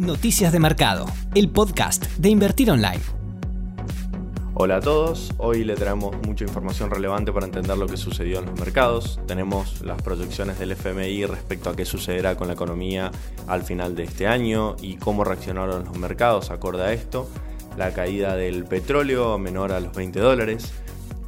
Noticias de Mercado, el podcast de Invertir Online. Hola a todos, hoy le traemos mucha información relevante para entender lo que sucedió en los mercados. Tenemos las proyecciones del FMI respecto a qué sucederá con la economía al final de este año y cómo reaccionaron los mercados acorde a esto. La caída del petróleo menor a los 20 dólares,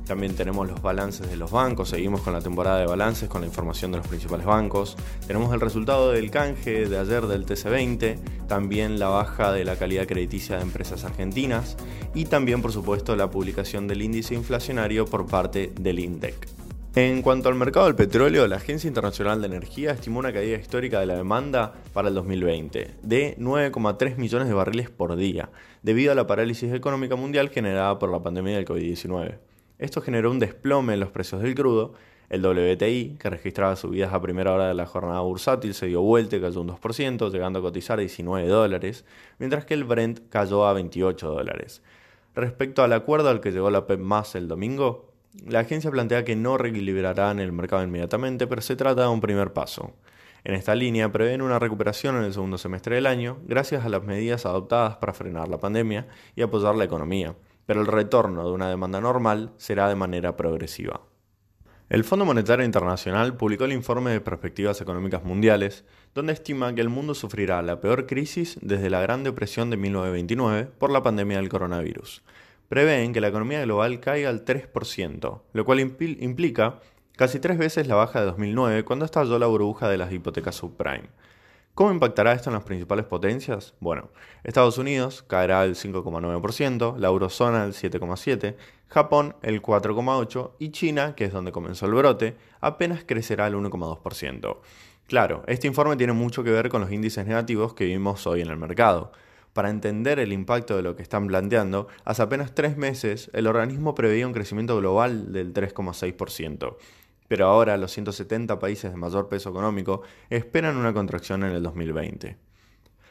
también tenemos los balances de los bancos, seguimos con la temporada de balances, con la información de los principales bancos. Tenemos el resultado del canje de ayer del TC20, también la baja de la calidad crediticia de empresas argentinas y también por supuesto la publicación del índice inflacionario por parte del INDEC. En cuanto al mercado del petróleo, la Agencia Internacional de Energía estimó una caída histórica de la demanda para el 2020 de 9,3 millones de barriles por día, debido a la parálisis económica mundial generada por la pandemia del COVID-19. Esto generó un desplome en los precios del crudo. El WTI, que registraba subidas a primera hora de la jornada bursátil, se dio vuelta y cayó un 2%, llegando a cotizar 19 dólares, mientras que el Brent cayó a 28 dólares. Respecto al acuerdo al que llegó la PEP más el domingo, la agencia plantea que no reequilibrarán el mercado inmediatamente, pero se trata de un primer paso. En esta línea prevén una recuperación en el segundo semestre del año gracias a las medidas adoptadas para frenar la pandemia y apoyar la economía pero el retorno de una demanda normal será de manera progresiva. El Fondo Monetario Internacional publicó el informe de perspectivas económicas mundiales, donde estima que el mundo sufrirá la peor crisis desde la Gran Depresión de 1929 por la pandemia del coronavirus. Prevén que la economía global caiga al 3%, lo cual implica casi tres veces la baja de 2009 cuando estalló la burbuja de las hipotecas subprime. ¿Cómo impactará esto en las principales potencias? Bueno, Estados Unidos caerá el 5,9%, la eurozona el 7,7%, Japón el 4,8% y China, que es donde comenzó el brote, apenas crecerá el 1,2%. Claro, este informe tiene mucho que ver con los índices negativos que vimos hoy en el mercado. Para entender el impacto de lo que están planteando, hace apenas tres meses el organismo preveía un crecimiento global del 3,6% pero ahora los 170 países de mayor peso económico esperan una contracción en el 2020.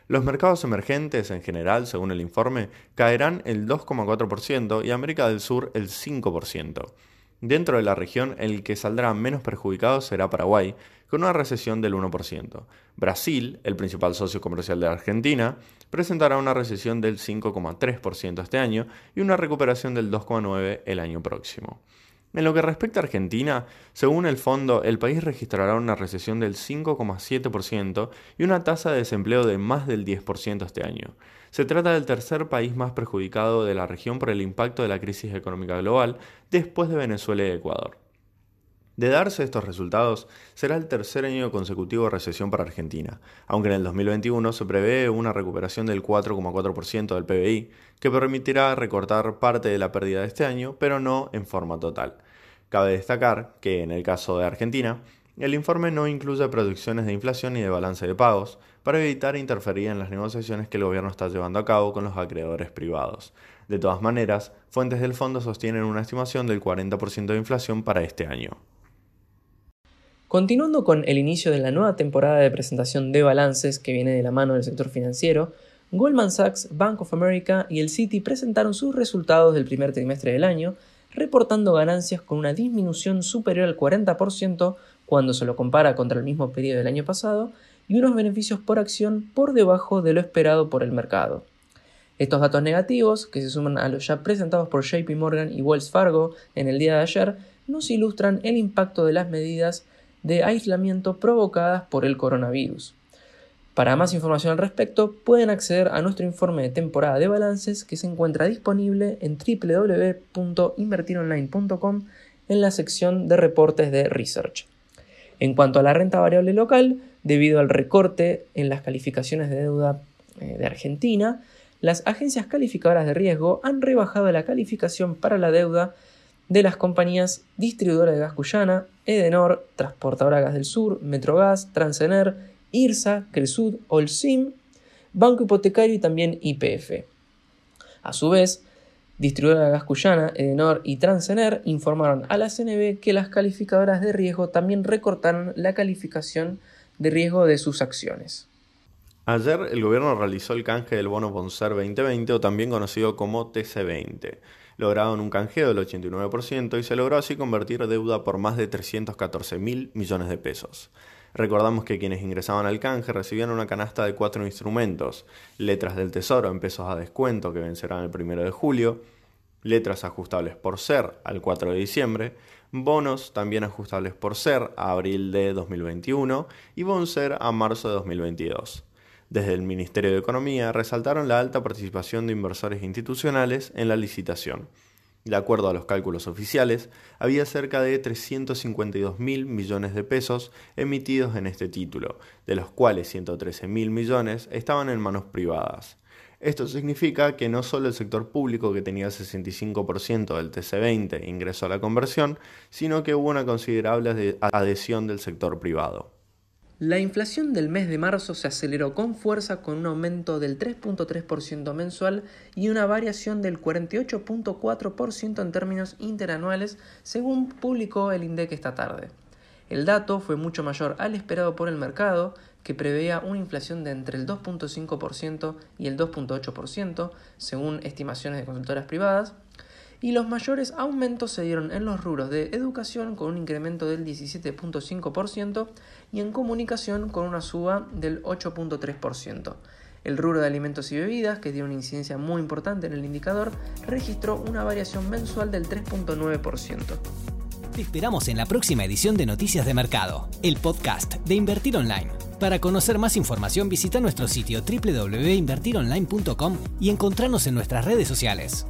Los mercados emergentes en general, según el informe, caerán el 2,4% y América del Sur el 5%. Dentro de la región, el que saldrá menos perjudicado será Paraguay, con una recesión del 1%. Brasil, el principal socio comercial de Argentina, presentará una recesión del 5,3% este año y una recuperación del 2,9% el año próximo. En lo que respecta a Argentina, según el fondo, el país registrará una recesión del 5,7% y una tasa de desempleo de más del 10% este año. Se trata del tercer país más perjudicado de la región por el impacto de la crisis económica global después de Venezuela y Ecuador. De darse estos resultados, será el tercer año consecutivo de recesión para Argentina, aunque en el 2021 se prevé una recuperación del 4,4% del PBI, que permitirá recortar parte de la pérdida de este año, pero no en forma total. Cabe destacar que, en el caso de Argentina, el informe no incluye proyecciones de inflación ni de balance de pagos, para evitar interferir en las negociaciones que el gobierno está llevando a cabo con los acreedores privados. De todas maneras, fuentes del fondo sostienen una estimación del 40% de inflación para este año. Continuando con el inicio de la nueva temporada de presentación de balances que viene de la mano del sector financiero, Goldman Sachs, Bank of America y el Citi presentaron sus resultados del primer trimestre del año, reportando ganancias con una disminución superior al 40% cuando se lo compara contra el mismo periodo del año pasado y unos beneficios por acción por debajo de lo esperado por el mercado. Estos datos negativos, que se suman a los ya presentados por JP Morgan y Wells Fargo en el día de ayer, nos ilustran el impacto de las medidas de aislamiento provocadas por el coronavirus. Para más información al respecto, pueden acceder a nuestro informe de temporada de balances que se encuentra disponible en www.invertironline.com en la sección de reportes de Research. En cuanto a la renta variable local, debido al recorte en las calificaciones de deuda eh, de Argentina, las agencias calificadoras de riesgo han rebajado la calificación para la deuda de las compañías distribuidoras de gas Cuyana, Edenor, Transportadora Gas del Sur, Metrogas, Transener, IRSA, Cresud, Olsim, Banco Hipotecario y también IPF. A su vez, Distribuidora de Gas Cuyana, Edenor y Transener informaron a la CNB que las calificadoras de riesgo también recortaron la calificación de riesgo de sus acciones. Ayer el gobierno realizó el canje del bono Bonser 2020 o también conocido como TC20 logrado en un canjeo del 89% y se logró así convertir deuda por más de 314 mil millones de pesos. Recordamos que quienes ingresaban al canje recibían una canasta de cuatro instrumentos, letras del tesoro en pesos a descuento que vencerán el 1 de julio, letras ajustables por ser al 4 de diciembre, bonos también ajustables por ser a abril de 2021 y bonser a marzo de 2022. Desde el Ministerio de Economía resaltaron la alta participación de inversores institucionales en la licitación. De acuerdo a los cálculos oficiales, había cerca de 352 mil millones de pesos emitidos en este título, de los cuales 113 mil millones estaban en manos privadas. Esto significa que no solo el sector público, que tenía el 65% del TC20, ingresó a la conversión, sino que hubo una considerable adhesión del sector privado. La inflación del mes de marzo se aceleró con fuerza con un aumento del 3.3% mensual y una variación del 48.4% en términos interanuales, según publicó el INDEC esta tarde. El dato fue mucho mayor al esperado por el mercado, que preveía una inflación de entre el 2.5% y el 2.8%, según estimaciones de consultoras privadas, y los mayores aumentos se dieron en los rubros de educación con un incremento del 17.5% y en comunicación con una suba del 8.3%. El rubro de alimentos y bebidas, que tiene una incidencia muy importante en el indicador, registró una variación mensual del 3.9%. Te esperamos en la próxima edición de Noticias de Mercado, el podcast de Invertir Online. Para conocer más información visita nuestro sitio www.invertironline.com y encontrarnos en nuestras redes sociales.